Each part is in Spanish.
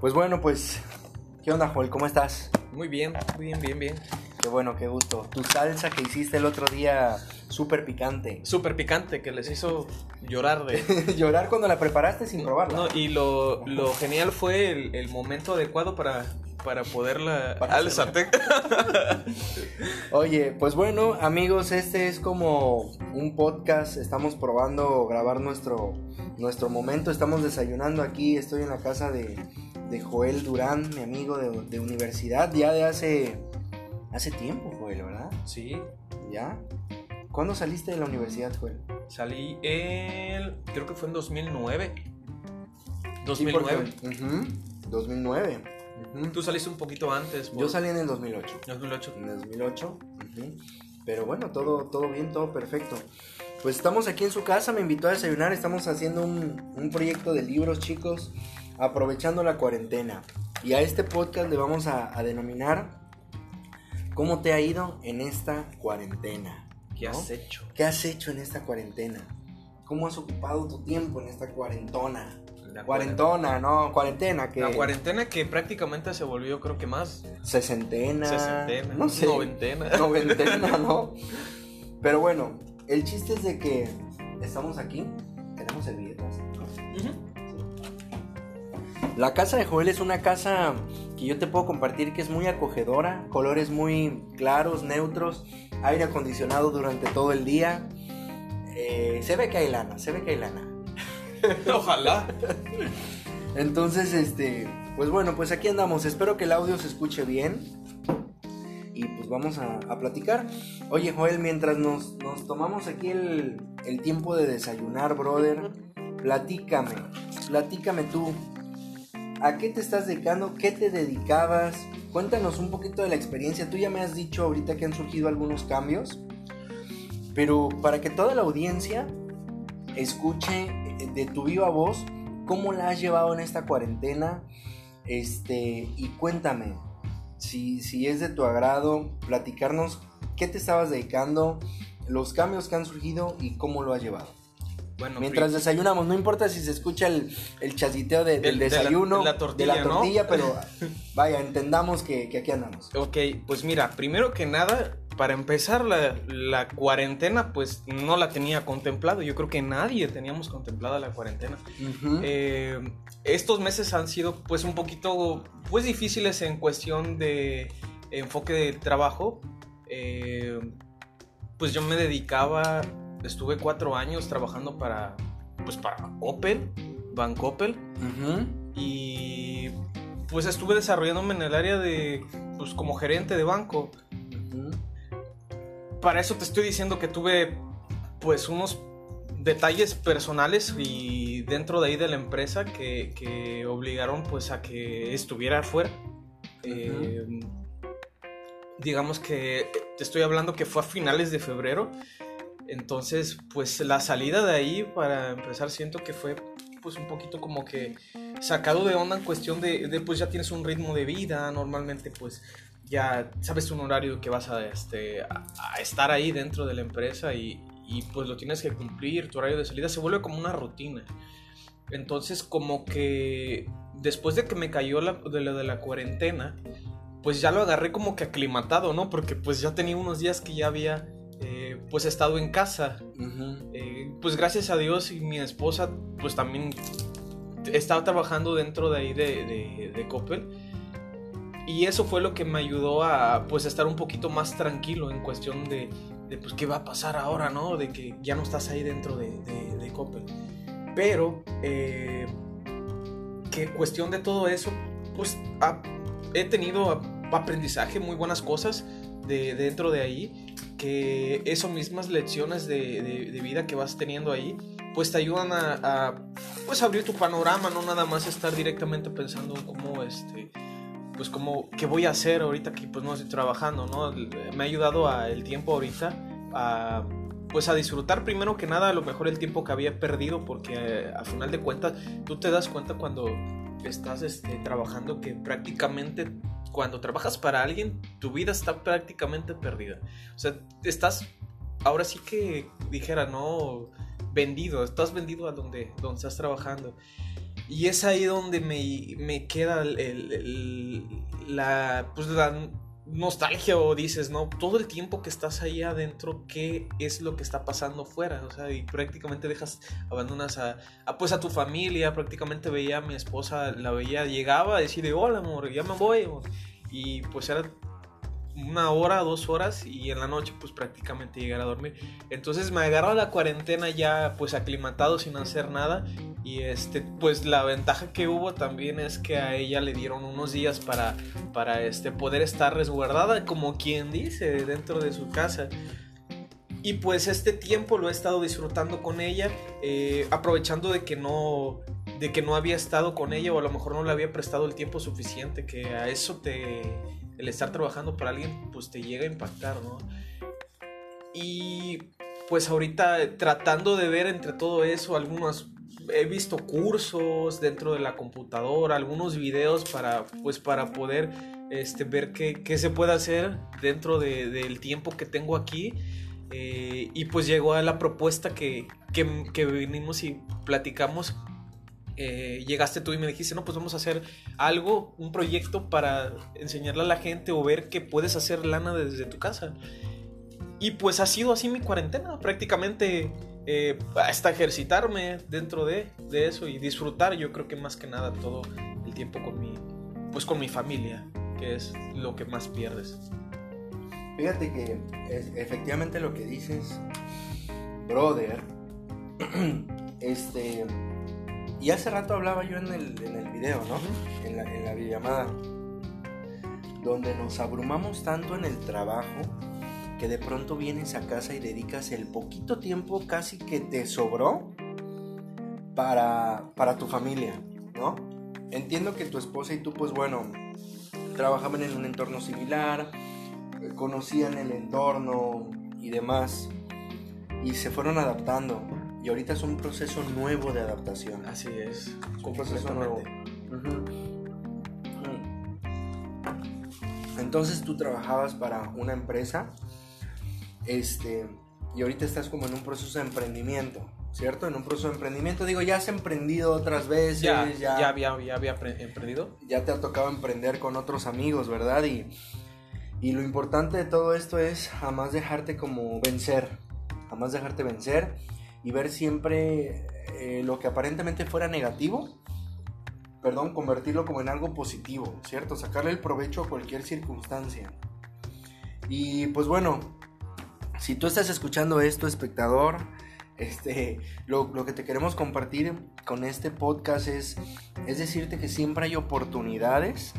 Pues bueno, pues, ¿qué onda, Joel? ¿Cómo estás? Muy bien, muy bien, bien, bien. Qué bueno, qué gusto. Tu salsa que hiciste el otro día, súper picante. Súper picante, que les hizo llorar de... Llorar cuando la preparaste sin probarla. No, y lo, lo genial fue el, el momento adecuado para, para poderla... Para al sartén. Oye, pues bueno, amigos, este es como un podcast. Estamos probando grabar nuestro, nuestro momento. Estamos desayunando aquí. Estoy en la casa de, de Joel Durán, mi amigo de, de universidad, ya de hace, hace tiempo, Joel, ¿verdad? sí, ¿Ya? ¿Cuándo saliste de la universidad, Joel? salí el... creo que fue en 2009. Sí, porque- 2009. Ujú, 2009. ujú. Tú saliste un poquito antes. Yo salí en el 2008. 2008. En el 2008. ujú. Pero bueno, todo, todo bien, todo perfecto. Pues estamos aquí en su casa, me invitó a desayunar, estamos haciendo un, un proyecto de libros, chicos, aprovechando la cuarentena. Y a este podcast le vamos a, a denominar ¿Cómo te ha ido en esta cuarentena? ¿Qué ¿no? has hecho? ¿Qué has hecho en esta cuarentena? ¿Cómo has ocupado tu tiempo en esta cuarentona? La Cuarentona, no, cuarentena, que La cuarentena que prácticamente se volvió creo que más sesentena, sesentena, no sé, noventena. noventena, ¿no? Pero bueno, el chiste es de que estamos aquí, tenemos el billete. Ujú. La casa de Joel es una casa que yo te puedo compartir que es muy acogedora, colores muy claros, neutros, aire acondicionado durante todo el día. Eh, se ve que hay lana, se ve que hay lana. Ojalá. Entonces, este, pues bueno, pues aquí andamos. Espero que el audio se escuche bien. Y pues vamos a, a platicar. Oye, Joel, mientras nos, nos tomamos aquí el, el tiempo de desayunar, brother, platícame, platícame tú. ¿A qué te estás dedicando? ¿Qué te dedicabas? Cuéntanos un poquito de la experiencia. Tú ya me has dicho ahorita que han surgido algunos cambios. Pero para que toda la audiencia escuche eh, de tu viva voz cómo la has llevado en esta cuarentena. Este, y cuéntame, si, si es de tu agrado, platicarnos qué te estabas dedicando, los cambios que han surgido y cómo lo has llevado. Bueno, Mientras desayunamos, no importa si se escucha el, el chasiteo de- del El- de la- desayuno, de la tortilla, de la ¿no? tortilla, pero vaya, entendamos que, que aquí andamos. Ok, pues mira, primero que nada, para empezar la, la cuarentena, pues no la tenía contemplado. Yo creo que nadie teníamos contemplada la cuarentena. Eh, estos meses han sido pues un poquito pues difíciles en cuestión de enfoque de trabajo. Eh, pues yo me dedicaba, estuve cuatro años trabajando para pues para Opel, Banco Opel. Ujú. y pues estuve desarrollándome en el área de pues como gerente de banco. Ujú. Para eso te estoy diciendo que tuve pues unos detalles personales y dentro de ahí de la empresa que, que obligaron pues a que estuviera afuera. Eh, digamos que te estoy hablando que fue a finales de febrero. Entonces, pues la salida de ahí, para empezar, siento que fue pues un poquito como que sacado de onda en cuestión de, pues ya tienes un ritmo de vida, normalmente pues ya sabes un horario que vas a, este, a, a estar ahí dentro de la empresa y, y, pues lo tienes que cumplir, tu horario de salida se vuelve como una rutina. Entonces como que después de que me cayó la, de lo de la cuarentena, pues ya lo agarré como que aclimatado, ¿no? Porque pues ya tenía unos días que ya había eh, pues estado en casa eh, pues gracias a Dios y mi esposa pues también estaba trabajando dentro de ahí de, de, de Coppel y eso fue lo que me ayudó a pues estar un poquito más tranquilo en cuestión de, de, pues qué va a pasar ahora, ¿no? De que ya no estás ahí dentro de, de, Coppel. Pero eh, que cuestión de todo eso pues ha- he tenido aprendizaje, muy buenas cosas de, dentro de ahí que esas mismas lecciones de, de- vida que vas teniendo ahí, pues te ayudan a, a, pues abrir tu panorama, no nada más estar directamente pensando en cómo este pues como qué voy a hacer ahorita que pues no estoy trabajando, ¿no? Me ha ayudado a, el tiempo ahorita a pues a disfrutar primero que nada a lo mejor el tiempo que había perdido porque eh, a final de cuentas tú te das cuenta cuando estás este, trabajando que prácticamente cuando trabajas para alguien tu vida está prácticamente perdida. O sea, estás ahora sí que dijera, no vendido, estás vendido a donde, donde estás trabajando. Y es ahí donde me, me queda el, el, la, pues la nostalgia o dices, ¿no? Todo el tiempo que estás ahí adentro, ¿qué es lo que está pasando fuera? O sea, y prácticamente dejas, abandonas a, pues a tu familia, prácticamente veía a mi esposa, la veía, llegaba a decirle, hola amor, ya me voy. Y pues era una hora, dos horas y en la noche pues prácticamente llegar a dormir. Entonces me agarró la cuarentena ya pues aclimatado sin hacer nada y este pues la ventaja que hubo también es que a ella le dieron unos días para, para este, poder estar resguardada como quien dice dentro de su casa. Y pues este tiempo lo he estado disfrutando con ella, eh, aprovechando de que no de que no había estado con ella o a lo mejor no le había prestado el tiempo suficiente, que a eso te el estar trabajando para alguien, pues te llega a impactar, ¿no? Y pues ahorita tratando de ver entre todo eso algunos he visto cursos dentro de la computadora, algunos videos para pues para poder este, ver qué, qué se puede hacer dentro de, del tiempo que tengo aquí. Eh, y pues llegó a la propuesta que, que, que vinimos y platicamos eh, llegaste tú y me dijiste, no, pues vamos a hacer algo, un proyecto para enseñarle a la gente o ver que puedes hacer lana desde tu casa. Y pues ha sido así mi cuarentena, prácticamente eh, hasta ejercitarme dentro de, de, eso y disfrutar, yo creo que más que nada todo el tiempo con mi, pues con mi familia, que es lo que más pierdes. Fíjate que efectivamente lo que dices, brother, este y hace rato hablaba yo en el, en el video, ¿no? En la, en la videollamada. Donde nos abrumamos tanto en el trabajo que de pronto vienes a casa y dedicas el poquito tiempo casi que te sobró para, para tu familia, ¿no? Entiendo que tu esposa y tú, pues bueno, trabajaban en un entorno similar, conocían el entorno y demás, y se fueron adaptando. Y ahorita es un proceso nuevo de adaptación. Así es. Un proceso nuevo. Entonces tú trabajabas para una empresa, este, y ahorita estás como en un proceso de emprendimiento, ¿cierto? En un proceso de emprendimiento. Digo, ya has emprendido otras veces. Ya, ya, había, ya había emprendido. Ya te ha tocado emprender con otros amigos, ¿verdad? Y, y lo importante de todo esto es jamás dejarte como vencer, jamás dejarte vencer y ver siempre eh, lo que aparentemente fuera negativo, perdón, convertirlo como en algo positivo, ¿cierto? Sacarle el provecho a cualquier circunstancia. Y pues bueno, si tú estás escuchando esto, espectador, este, lo, lo, que te queremos compartir con este podcast es, es decirte que siempre hay oportunidades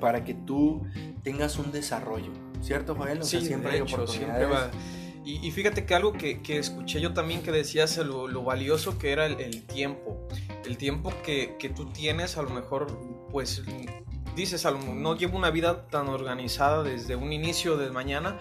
para que tú tengas un desarrollo, ¿cierto, Joel? sí, siempre hay oportunidades. Y, fíjate que algo que, escuché yo también que decías lo, lo valioso que era el, tiempo. El tiempo que, tú tienes, a lo mejor, pues dices, no llevo una vida tan organizada desde un inicio de mañana,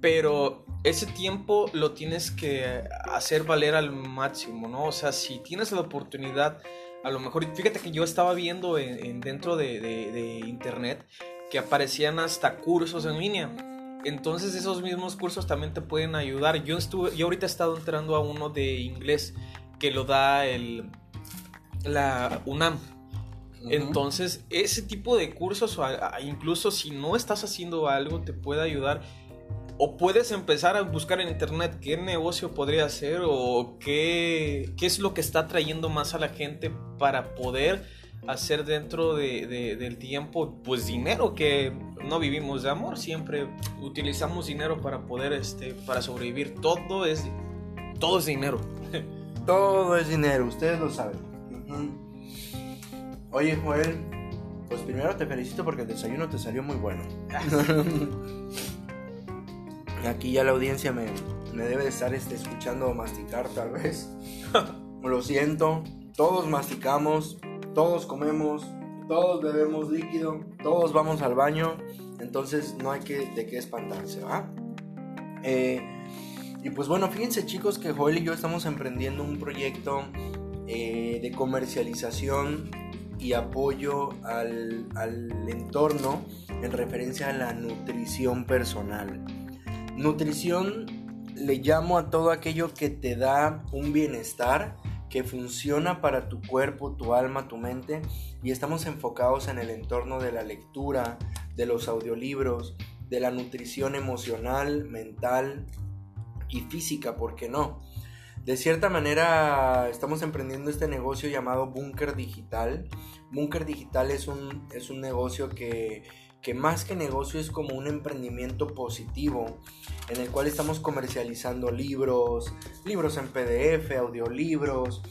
pero ese tiempo lo tienes que hacer valer al máximo, ¿no? O sea, si tienes la oportunidad, a lo mejor, fíjate que yo estaba viendo en, dentro de, de internet que aparecían hasta cursos en línea entonces esos mismos cursos también te pueden ayudar. Yo estuve, yo ahorita he estado entrando a uno de inglés que lo da el la UNAM. Entonces, ese tipo de cursos, incluso si no estás haciendo algo, te puede ayudar. O puedes empezar a buscar en internet qué negocio podría hacer o qué, qué es lo que está trayendo más a la gente para poder hacer dentro de, del tiempo, pues dinero, que no vivimos de amor, siempre utilizamos dinero para poder, este, para sobrevivir. Todo es, todo es dinero. todo es dinero, ustedes lo saben. Oye, Joel, pues primero te felicito porque el desayuno te salió muy bueno. Aquí ya la audiencia me, me debe de estar este, escuchando masticar tal vez. lo siento, todos masticamos, todos comemos, todos bebemos líquido, todos vamos al baño, entonces no hay que, de qué espantarse, ¿va? Eh, y pues bueno, fíjense chicos que Joel y yo estamos emprendiendo un proyecto eh, de comercialización y apoyo al, al entorno en referencia a la nutrición personal. Nutrición le llamo a todo aquello que te da un bienestar que funciona para tu cuerpo, tu alma, tu mente y estamos enfocados en el entorno de la lectura, de los audiolibros, de la nutrición emocional, mental y física, ¿por qué no? De cierta manera estamos emprendiendo este negocio llamado Bunker Digital. Bunker Digital es un, es un negocio que, que más que negocio es como un emprendimiento positivo en el cual estamos comercializando libros, libros en PDF, audiolibros,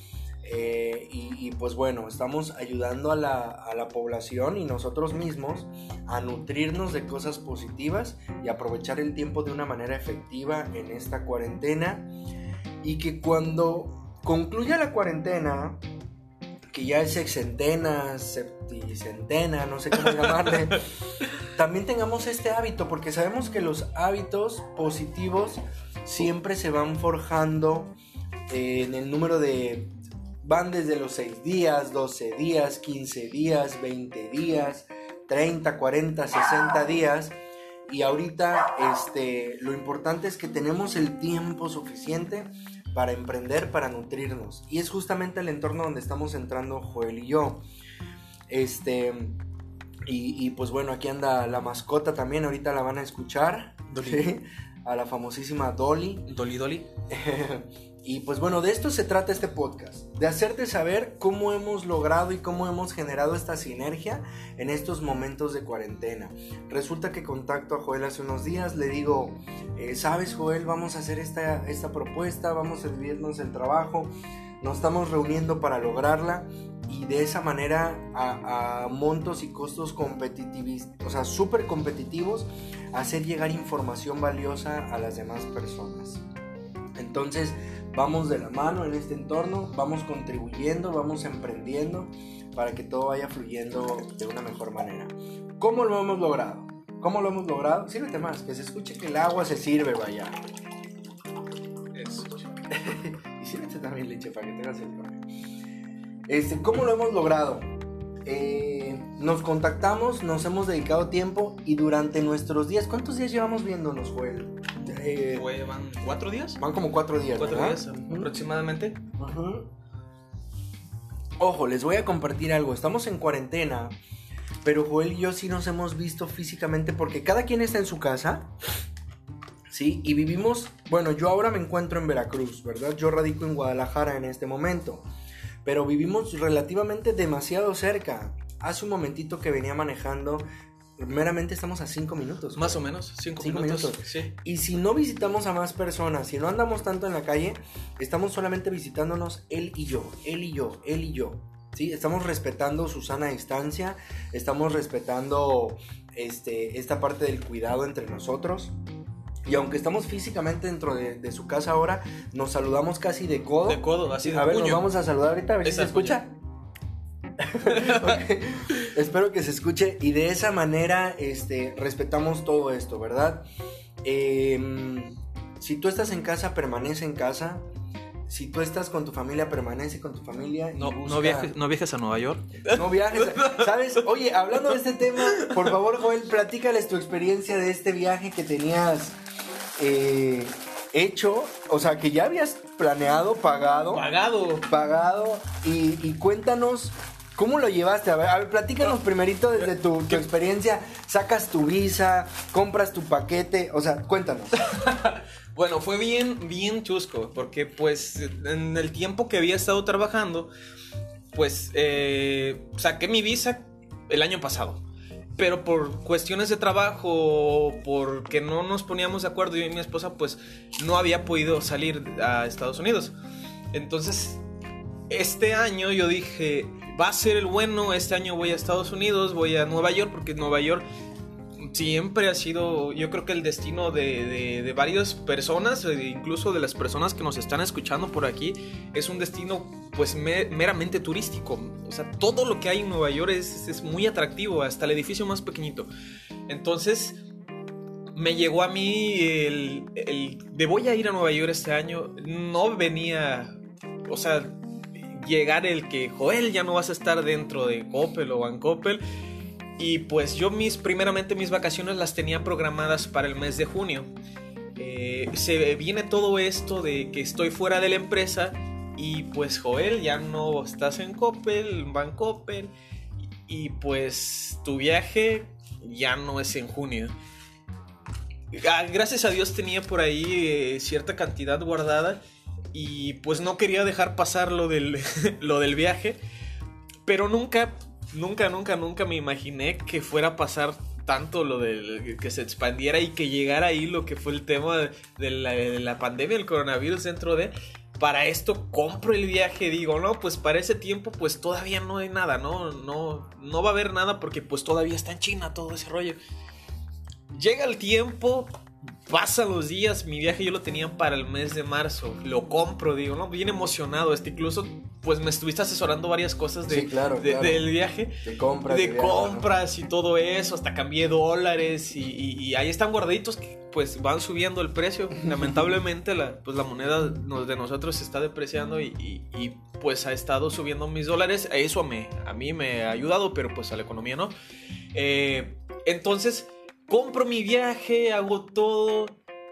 eh, y, pues bueno, estamos ayudando a la, a la, población y nosotros mismos a nutrirnos de cosas positivas y aprovechar el tiempo de una manera efectiva en esta cuarentena. Y que cuando concluya la cuarentena, que ya es sexentena, septicentena, no sé cómo llamarle, también tengamos este hábito, porque sabemos que los hábitos positivos siempre se van forjando en el número de van desde los 6 días, 12 días, 15 días, 20 días, 30, 40, 60 días. Y ahorita este, lo importante es que tenemos el tiempo suficiente para emprender, para nutrirnos. Y es justamente el entorno donde estamos entrando Joel y yo. Este, y, pues bueno, aquí anda la mascota también, ahorita la van a escuchar. A la famosísima Dolly. Dolly Dolly. Y pues bueno, de esto se trata este podcast, de hacerte saber cómo hemos logrado y cómo hemos generado esta sinergia en estos momentos de cuarentena. Resulta que contacto a Joel hace unos días, le digo, eh, sabes Joel, vamos a hacer esta, esta propuesta, vamos a dividirnos el trabajo, nos estamos reuniendo para lograrla y de esa manera a, montos y costos competitivos, o sea, súper competitivos, hacer llegar información valiosa a las demás personas. Entonces, vamos de la mano en este entorno, vamos contribuyendo, vamos emprendiendo para que todo vaya fluyendo de una mejor manera. ¿Cómo lo hemos logrado? ¿Cómo lo hemos logrado? Sírvete más, que se escuche que el agua se sirve, vaya. y sírvete también leche para que tengas el este, ¿Cómo lo hemos logrado? Eh, nos contactamos, nos hemos dedicado tiempo y durante nuestros días, ¿cuántos días llevamos viéndonos, Joel? Eh, ¿Van cuatro días? Van como cuatro días. Cuatro días aproximadamente. Ojo, les voy a compartir algo. Estamos en cuarentena, pero Joel y yo sí nos hemos visto físicamente porque cada quien está en su casa. Sí, y vivimos, bueno, yo ahora me encuentro en Veracruz, ¿verdad? Yo radico en Guadalajara en este momento, pero vivimos relativamente demasiado cerca. Hace un momentito que venía manejando, meramente estamos a cinco minutos. Más o menos, cinco, minutos. Sí. Y si no visitamos a más personas, si no andamos tanto en la calle, estamos solamente visitándonos él y yo, él y yo, él y yo. ¿sí? Estamos respetando su sana distancia, estamos respetando este, esta parte del cuidado entre nosotros. Y aunque estamos físicamente dentro de, su casa ahora, nos saludamos casi de codo. De codo, así de A ver, nos vamos a saludar ahorita, a ver si se escucha. Espero que se escuche y de esa manera este, respetamos todo esto, ¿verdad? Em, si tú estás en casa, permanece en casa. Si tú estás con tu familia, permanece con tu familia. no, no, viajes, no viajes a Nueva York. No viajes. ¿Sabes? Oye, hablando de este tema, por favor, Joel, platícales tu experiencia de este viaje que tenías eh, hecho. O sea, que ya habías planeado, pagado. Pagado. Pagado. Y, y cuéntanos ¿Cómo lo llevaste? A ver, a ver platícanos primerito desde tu, experiencia. Sacas tu visa, compras tu paquete, o sea, cuéntanos. bueno, fue bien, bien chusco, porque pues en el tiempo que había estado trabajando, pues eh, saqué mi visa el año pasado. Pero por cuestiones de trabajo, porque no nos poníamos de acuerdo yo y mi esposa, pues no había podido salir a Estados Unidos. Entonces, este año yo dije, va a ser el bueno, este año voy a Estados Unidos, voy a Nueva York, porque Nueva York siempre ha sido, yo creo que el destino de, varias personas, e incluso de las personas que nos están escuchando por aquí, es un destino pues meramente turístico. O sea, todo lo que hay en Nueva York es, muy atractivo, hasta el edificio más pequeñito. Entonces, me llegó a mí el, el de voy a ir a Nueva York este año, no venía, o sea, llegar el que, Joel, ya no vas a estar dentro de Coppel o Van Coppel. Y pues yo mis, primeramente mis vacaciones las tenía programadas para el mes de junio. Eh, se viene todo esto de que estoy fuera de la empresa Y pues Joel, ya no estás en Coppel, va en Coppel. Y pues tu viaje ya no es en junio. Ah, gracias a Dios tenía por ahí eh, cierta cantidad guardada y pues no quería dejar pasar lo del, lo del viaje, pero nunca, nunca, nunca, nunca me imaginé que fuera a pasar tanto lo del que se expandiera y que llegara ahí lo que fue el tema de la, de la pandemia, el coronavirus dentro de para esto compro el viaje, digo, no, pues para ese tiempo pues todavía no hay nada, no, no, no va a haber nada porque pues todavía está en China todo ese rollo. Llega el tiempo, pasan los días, mi viaje yo lo tenía para el mes de marzo, lo compro, digo, ¿no? Bien emocionado, este, incluso pues me estuviste asesorando varias cosas de, Sí, claro, de- claro. del viaje. De compras. De compras y todo eso, hasta cambié dólares y, y- y ahí están guardaditos que pues van subiendo el precio. Lamentablemente la, pues la moneda de nosotros se está depreciando y, pues ha estado subiendo mis dólares. Eso me, a mí me ha ayudado, pero pues a la economía no. Eh, entonces compro mi viaje, hago todo.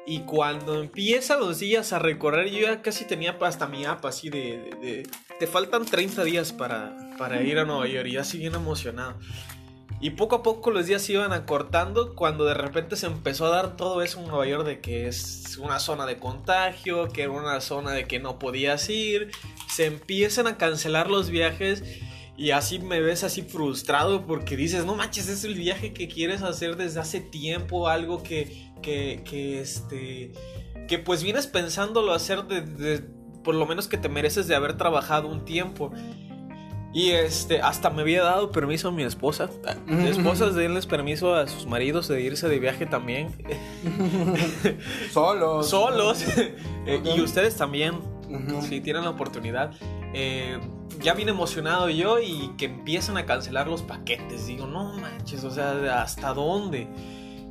Y cuando empiezan los días a recorrer, yo ya casi tenía hasta mi app así de, te faltan 30 días para, para ir a Nueva York y así bien emocionado. Y poco a poco los días se iban acortando cuando de repente se empezó a dar todo eso en Nueva York de que es una zona de contagio, que era una zona de que no podías ir, se empiezan a cancelar los viajes y así me ves así frustrado porque dices, no manches, es el viaje que quieres hacer desde hace tiempo, algo que, que, que este, que pues vienes pensándolo hacer de, de- por lo menos que te mereces de haber trabajado un tiempo. Y este, hasta me había dado permiso a mi esposa. Esposas denles permiso a sus maridos de irse de viaje también. Solos. Solos. Eh, y ustedes también, si tienen la oportunidad. Eh, ya bien emocionado yo y que empiezan a cancelar los paquetes. Digo, no manches, o sea, ¿hasta dónde?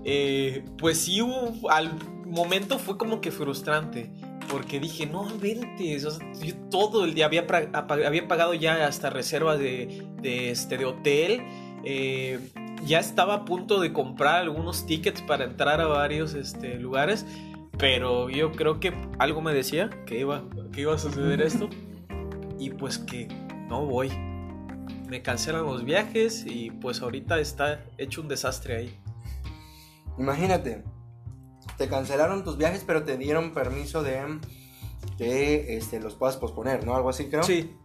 Eh, pues sí, hubo- al momento fue como que frustrante. Porque dije, no inventes. o sea, yo todo el día había, pagado ya hasta reservas de, de, este, de hotel. eh, ya estaba a punto de comprar algunos tickets para entrar a varios este, lugares. Pero yo creo que algo me decía que iba, que iba a suceder esto. Y pues que no voy. Me cancelan los viajes y pues ahorita está hecho un desastre ahí. Imagínate, te cancelaron tus viajes, pero te dieron permiso de que este, los puedas posponer, ¿no? Algo así, creo. Sí,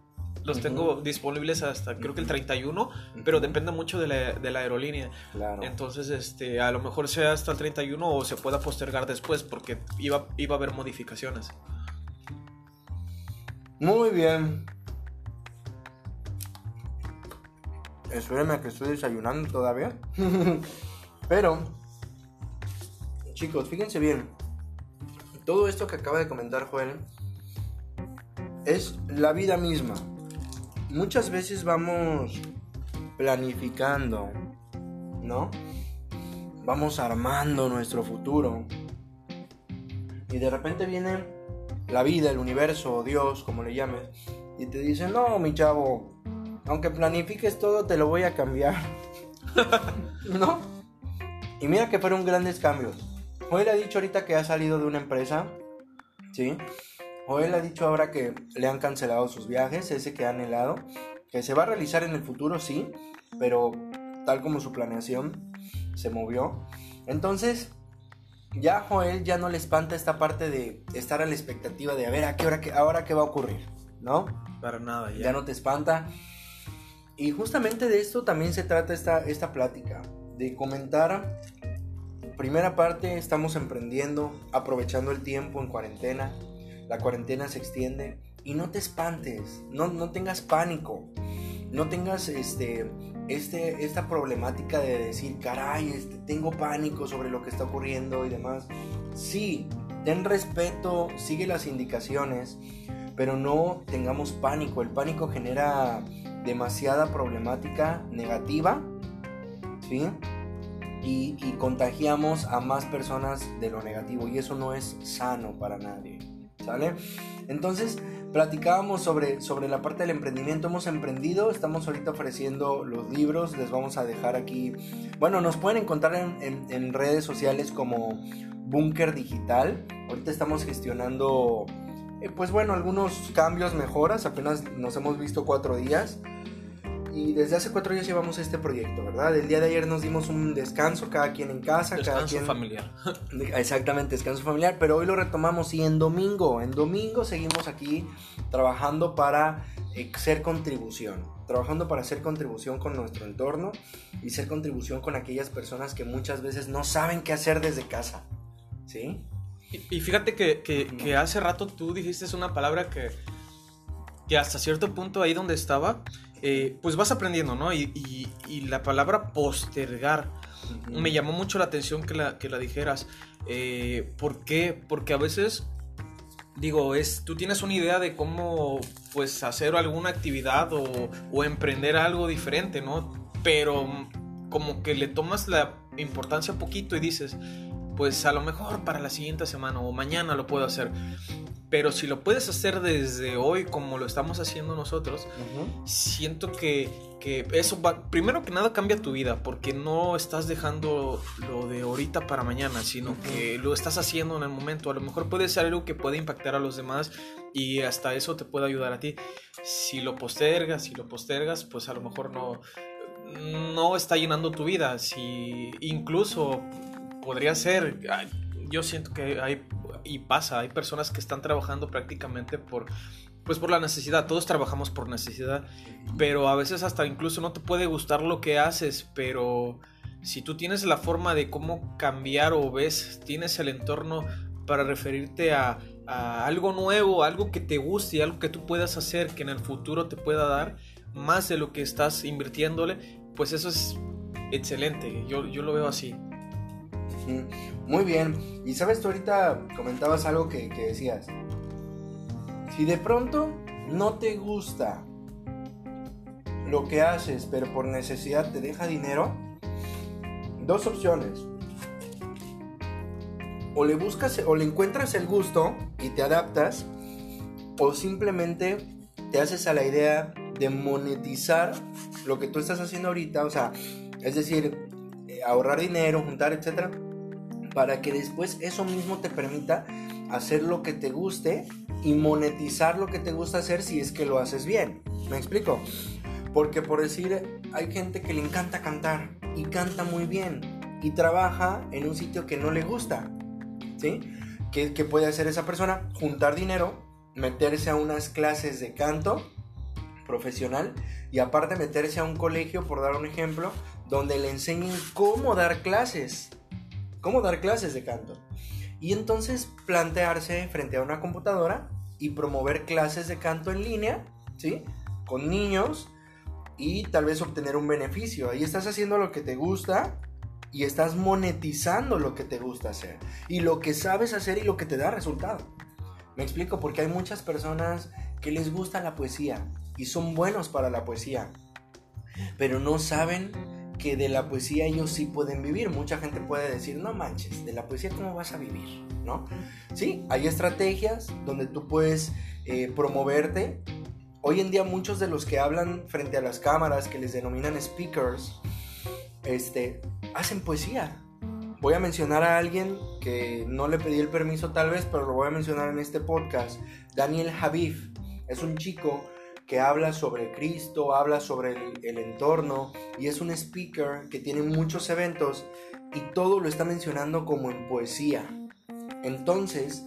los tengo disponibles hasta creo que el 31, pero depende mucho de la, de la aerolínea. Claro. Entonces, este, a lo mejor sea hasta el 31 o se pueda postergar después porque iba, iba a haber modificaciones. Muy bien. Espérenme a que estoy desayunando todavía. Pero, chicos, fíjense bien. Todo esto que acaba de comentar Joel es la vida misma. Muchas veces vamos planificando, ¿no? Vamos armando nuestro futuro. Y de repente viene la vida, el universo, Dios, como le llames, y te dice, no, mi chavo, aunque planifiques todo, te lo voy a cambiar. ¿No? Y mira que fueron grandes cambios. Joel ha dicho ahorita que ha salido de una empresa, ¿sí? Joel ha dicho ahora que le han cancelado sus viajes, ese que ha anhelado, que se va a realizar en el futuro, sí, pero tal como su planeación se movió. Entonces, ya Joel ya no le espanta esta parte de estar a la expectativa de a ver a qué hora, que, ahora qué va a ocurrir, ¿no? Para nada, ya. Ya no te espanta. Y justamente de esto también se trata esta, esta plática, de comentar, primera parte, estamos emprendiendo, aprovechando el tiempo en cuarentena, la cuarentena se extiende y no te espantes, no, no tengas pánico, no tengas este, este, esta problemática de decir, caray, este, tengo pánico sobre lo que está ocurriendo y demás. Sí, ten respeto, sigue las indicaciones, pero no tengamos pánico. El pánico genera demasiada problemática negativa, ¿sí? Y, contagiamos a más personas de lo negativo y eso no es sano para nadie, ¿sale? Entonces, platicábamos sobre, sobre la parte del emprendimiento, hemos emprendido, estamos ahorita ofreciendo los libros, les vamos a dejar aquí, bueno, nos pueden encontrar en, en- en redes sociales como Búnker Digital, ahorita estamos gestionando eh, pues bueno, algunos cambios, mejoras, apenas nos hemos visto cuatro días. Y desde hace cuatro días llevamos este proyecto, ¿verdad? El día de ayer nos dimos un descanso, cada quien en casa, descanso cada quien... familiar. Exactamente, descanso familiar, pero hoy lo retomamos y en domingo, en domingo seguimos aquí trabajando para eh, ser contribución, trabajando para hacer contribución con nuestro entorno y ser contribución con aquellas personas que muchas veces no saben qué hacer desde casa, ¿sí? Y, y fíjate que, que, que hace rato tú dijiste una palabra que, que hasta cierto punto ahí donde estaba, eh, pues vas aprendiendo, ¿no? Y, y, y, la palabra postergar uh -huh. me llamó mucho la atención que la, que la dijeras. Eh, ¿Por qué? Porque a veces, digo, es, tú tienes una idea de cómo, pues, hacer alguna actividad o, o emprender algo diferente, ¿no? Pero como que le tomas la importancia poquito y dices, pues a lo mejor para la siguiente semana o mañana lo puedo hacer. Pero si lo puedes hacer desde hoy como lo estamos haciendo nosotros, uh -huh. siento que, que, eso va, primero que nada cambia tu vida, porque no estás dejando lo de ahorita para mañana, sino uh -huh. que lo estás haciendo en el momento. A lo mejor puede ser algo que puede impactar a los demás y hasta eso te puede ayudar a ti. Si lo postergas, si lo postergas, pues a lo mejor no, no está llenando tu vida. Si incluso podría ser, yo siento que hay y pasa, hay personas que están trabajando prácticamente por pues por la necesidad, todos trabajamos por necesidad, pero a veces hasta incluso no te puede gustar lo que haces, pero si tú tienes la forma de cómo cambiar o ves, tienes el entorno para referirte a, a algo nuevo, algo que te guste, algo que tú puedas hacer que en el futuro te pueda dar más de lo que estás invirtiéndole, pues eso es excelente, yo, yo lo veo así. Muy bien. Y sabes, tú ahorita comentabas algo que, decías. Si de pronto no te gusta lo que haces, pero por necesidad te deja dinero, dos opciones. O le buscas o le encuentras el gusto y te adaptas, o simplemente te haces a la idea de monetizar lo que tú estás haciendo ahorita, o sea, es decir, eh, ahorrar dinero, juntar, etcétera para que después eso mismo te permita hacer lo que te guste y monetizar lo que te gusta hacer si es que lo haces bien. ¿Me explico? Porque por decir, hay gente que le encanta cantar y canta muy bien y trabaja en un sitio que no le gusta. ¿Sí? ¿Qué, qué puede hacer esa persona? Juntar dinero, meterse a unas clases de canto profesional y aparte meterse a un colegio, por dar un ejemplo, donde le enseñen cómo dar clases cómo dar clases de canto. Y entonces plantearse frente a una computadora y promover clases de canto en línea, ¿sí? Con niños y tal vez obtener un beneficio. Ahí estás haciendo lo que te gusta y estás monetizando lo que te gusta hacer. Y lo que sabes hacer y lo que te da resultado. Me explico, porque hay muchas personas que les gusta la poesía y son buenos para la poesía, pero no saben que de la poesía ellos sí pueden vivir. Mucha gente puede decir, no manches, de la poesía cómo vas a vivir, ¿no? Sí, hay estrategias donde tú puedes eh, promoverte. Hoy en día muchos de los que hablan frente a las cámaras, que les denominan speakers, este, hacen poesía. Voy a mencionar a alguien que no le pedí el permiso tal vez, pero lo voy a mencionar en este podcast. Daniel Javif. Es un chico que habla sobre Cristo, habla sobre el, entorno y es un speaker que tiene muchos eventos y todo lo está mencionando como en poesía. Entonces,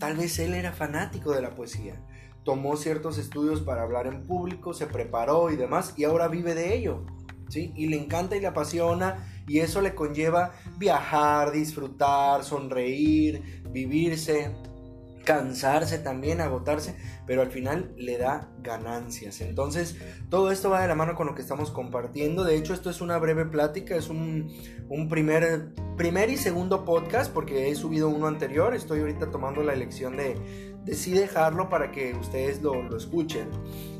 tal vez él era fanático de la poesía. Tomó ciertos estudios para hablar en público, se preparó y demás y ahora vive de ello. ¿sí? Y le encanta y le apasiona y eso le conlleva viajar, disfrutar, sonreír, vivirse cansarse también, agotarse, pero al final le da ganancias. Entonces, todo esto va de la mano con lo que estamos compartiendo. De hecho, esto es una breve plática, es un, un primer, primer y segundo podcast, porque he subido uno anterior. Estoy ahorita tomando la elección de, de sí dejarlo para que ustedes lo, lo, escuchen,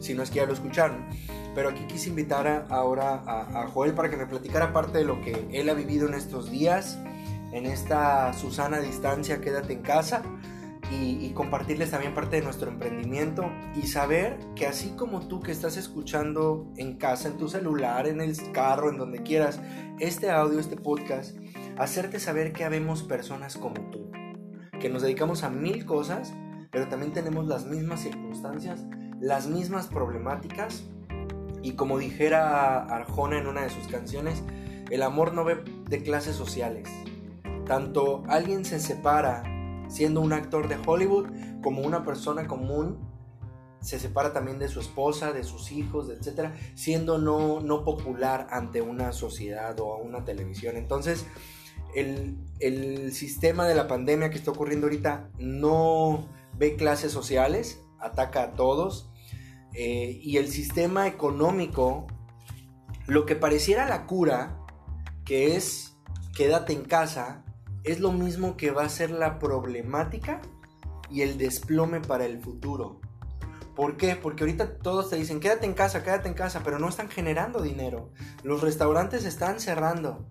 si no es que ya lo escucharon. Pero aquí quise invitar a, ahora a, a Joel para que me platicara parte de lo que él ha vivido en estos días, en esta Susana distancia, quédate en casa y, compartirles también parte de nuestro emprendimiento y saber que así como tú que estás escuchando en casa, en tu celular, en el carro, en donde quieras, este audio, este podcast, hacerte saber que habemos personas como tú, que nos dedicamos a mil cosas, pero también tenemos las mismas circunstancias, las mismas problemáticas. Y como dijera Arjona en una de sus canciones, el amor no ve de clases sociales. Tanto alguien se separa siendo un actor de Hollywood como una persona común se separa también de su esposa, de sus hijos, etcétera, siendo no, no popular ante una sociedad o una televisión. Entonces, el, el, sistema de la pandemia que está ocurriendo ahorita no ve clases sociales, ataca a todos. Eh, y el sistema económico, lo que pareciera la cura, que es quédate en casa, es lo mismo que va a ser la problemática y el desplome para el futuro. ¿Por qué? Porque ahorita todos te dicen, quédate en casa, quédate en casa, pero no están generando dinero. Los restaurantes están cerrando.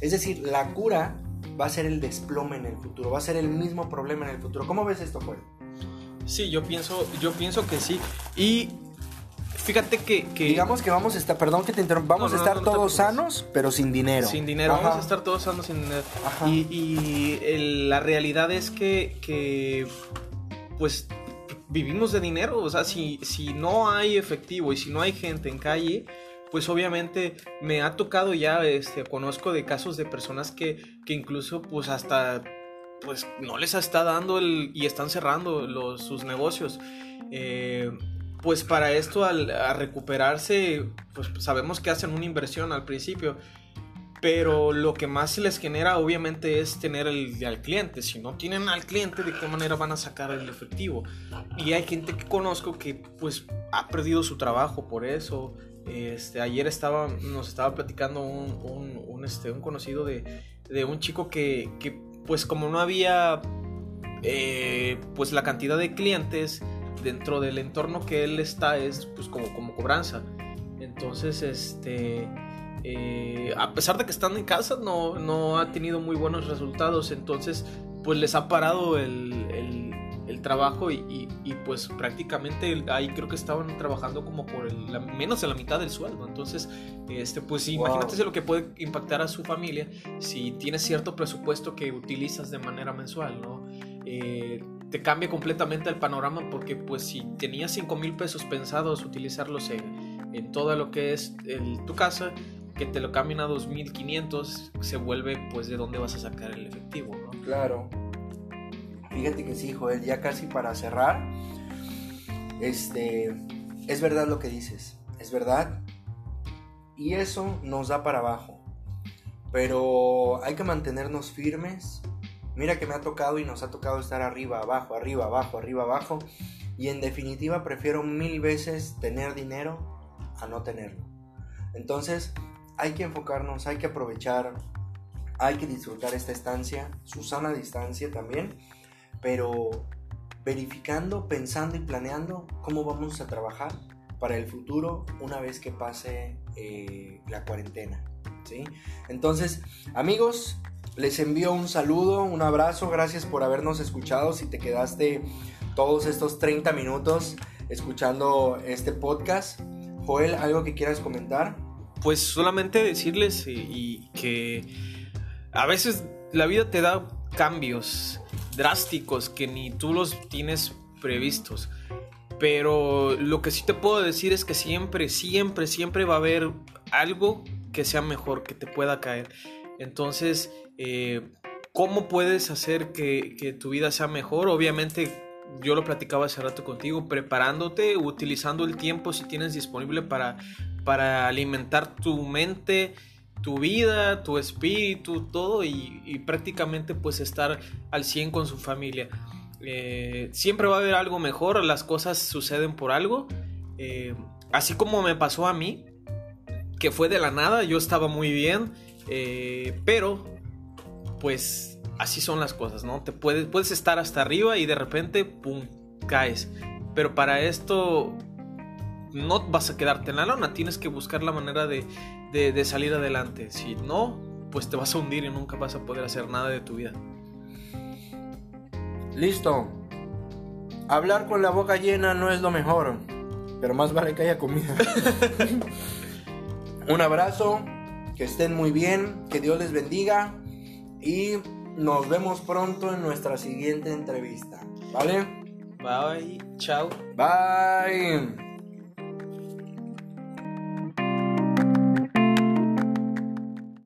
Es decir, la cura va a ser el desplome en el futuro, va a ser el mismo problema en el futuro. ¿Cómo ves esto, Juan? Sí, yo pienso, yo pienso que sí. Y fíjate que, Digamos que vamos a estar, perdón que te interrumpa, vamos a estar todos sanos, pero sin dinero. Sin dinero, vamos a estar todos sanos sin dinero. Y, la realidad es que, que pues vivimos de dinero, o sea, si, si no hay efectivo y si no hay gente en calle, pues obviamente me ha tocado ya, este, conozco de casos de personas que, que incluso pues hasta pues no les está dando el, y están cerrando los, sus negocios. Eh, pues para esto al recuperarse, pues sabemos que hacen una inversión al principio, pero lo que más les genera obviamente es tener el, al cliente. Si no tienen al cliente, ¿de qué manera van a sacar el efectivo? Y hay gente que conozco que pues ha perdido su trabajo por eso. Este, ayer estaba, nos estaba platicando un, un, este, un conocido de, de, un chico que, que, pues como no había eh, pues la cantidad de clientes dentro del entorno que él está es pues como, como cobranza. Entonces, este eh, a pesar de que están en casa, no, no, ha tenido muy buenos resultados. Entonces, pues les ha parado el, el, trabajo y, y, pues prácticamente ahí creo que estaban trabajando como por el, menos de la mitad del sueldo. Entonces, este, pues imagínate lo que puede impactar a su familia si tienes cierto presupuesto que utilizas de manera mensual, ¿no? Eh, te cambia completamente el panorama porque pues si tenías 5 mil pesos pensados utilizarlos en, en todo lo que es tu casa, que te lo cambien a 2500, se vuelve pues de dónde vas a sacar el efectivo, ¿no? Claro. Fíjate que sí, Joel, ya casi para cerrar, este, es verdad lo que dices, es verdad. Y eso nos da para abajo. Pero hay que mantenernos firmes. Mira que me ha tocado y nos ha tocado estar arriba, abajo, arriba, abajo, arriba, abajo. Y en definitiva prefiero mil veces tener dinero a no tenerlo. Entonces, hay que enfocarnos, hay que aprovechar, hay que disfrutar esta estancia, su sana distancia también, pero verificando, pensando y planeando cómo vamos a trabajar para el futuro una vez que pase eh, la cuarentena. ¿sí? Entonces, amigos, les envío un saludo, un abrazo, gracias por habernos escuchado. Si te quedaste todos estos 30 minutos escuchando este podcast, Joel, ¿algo que quieras comentar? pues solamente decirles y, que a veces la vida te da cambios drásticos que ni tú los tienes previstos. Pero lo que sí te puedo decir es que siempre, siempre, siempre va a haber algo que sea mejor, que te pueda caer. Entonces, eh, ¿cómo puedes hacer que, que, tu vida sea mejor? Obviamente, yo lo platicaba hace rato contigo, preparándote, utilizando el tiempo si tienes disponible para para alimentar tu mente, tu vida, tu espíritu, todo y, prácticamente pues estar al 100 con su familia. Eh, siempre va a haber algo mejor, las cosas suceden por algo. Eh, así como me pasó a mí, que fue de la nada, yo estaba muy bien, eh, pero pues así son las cosas, ¿no? Te puedes, puedes estar hasta arriba y de repente, ¡pum!, caes. Pero para esto no vas a quedarte en la lona, tienes que buscar la manera de, salir adelante. Si no, pues te vas a hundir y nunca vas a poder hacer nada de tu vida. Listo. Hablar con la boca llena no es lo mejor, pero más vale que haya comida. Un abrazo, que estén muy bien, que Dios les bendiga y nos vemos pronto en nuestra siguiente entrevista. ¿Vale? Bye, chao. Bye.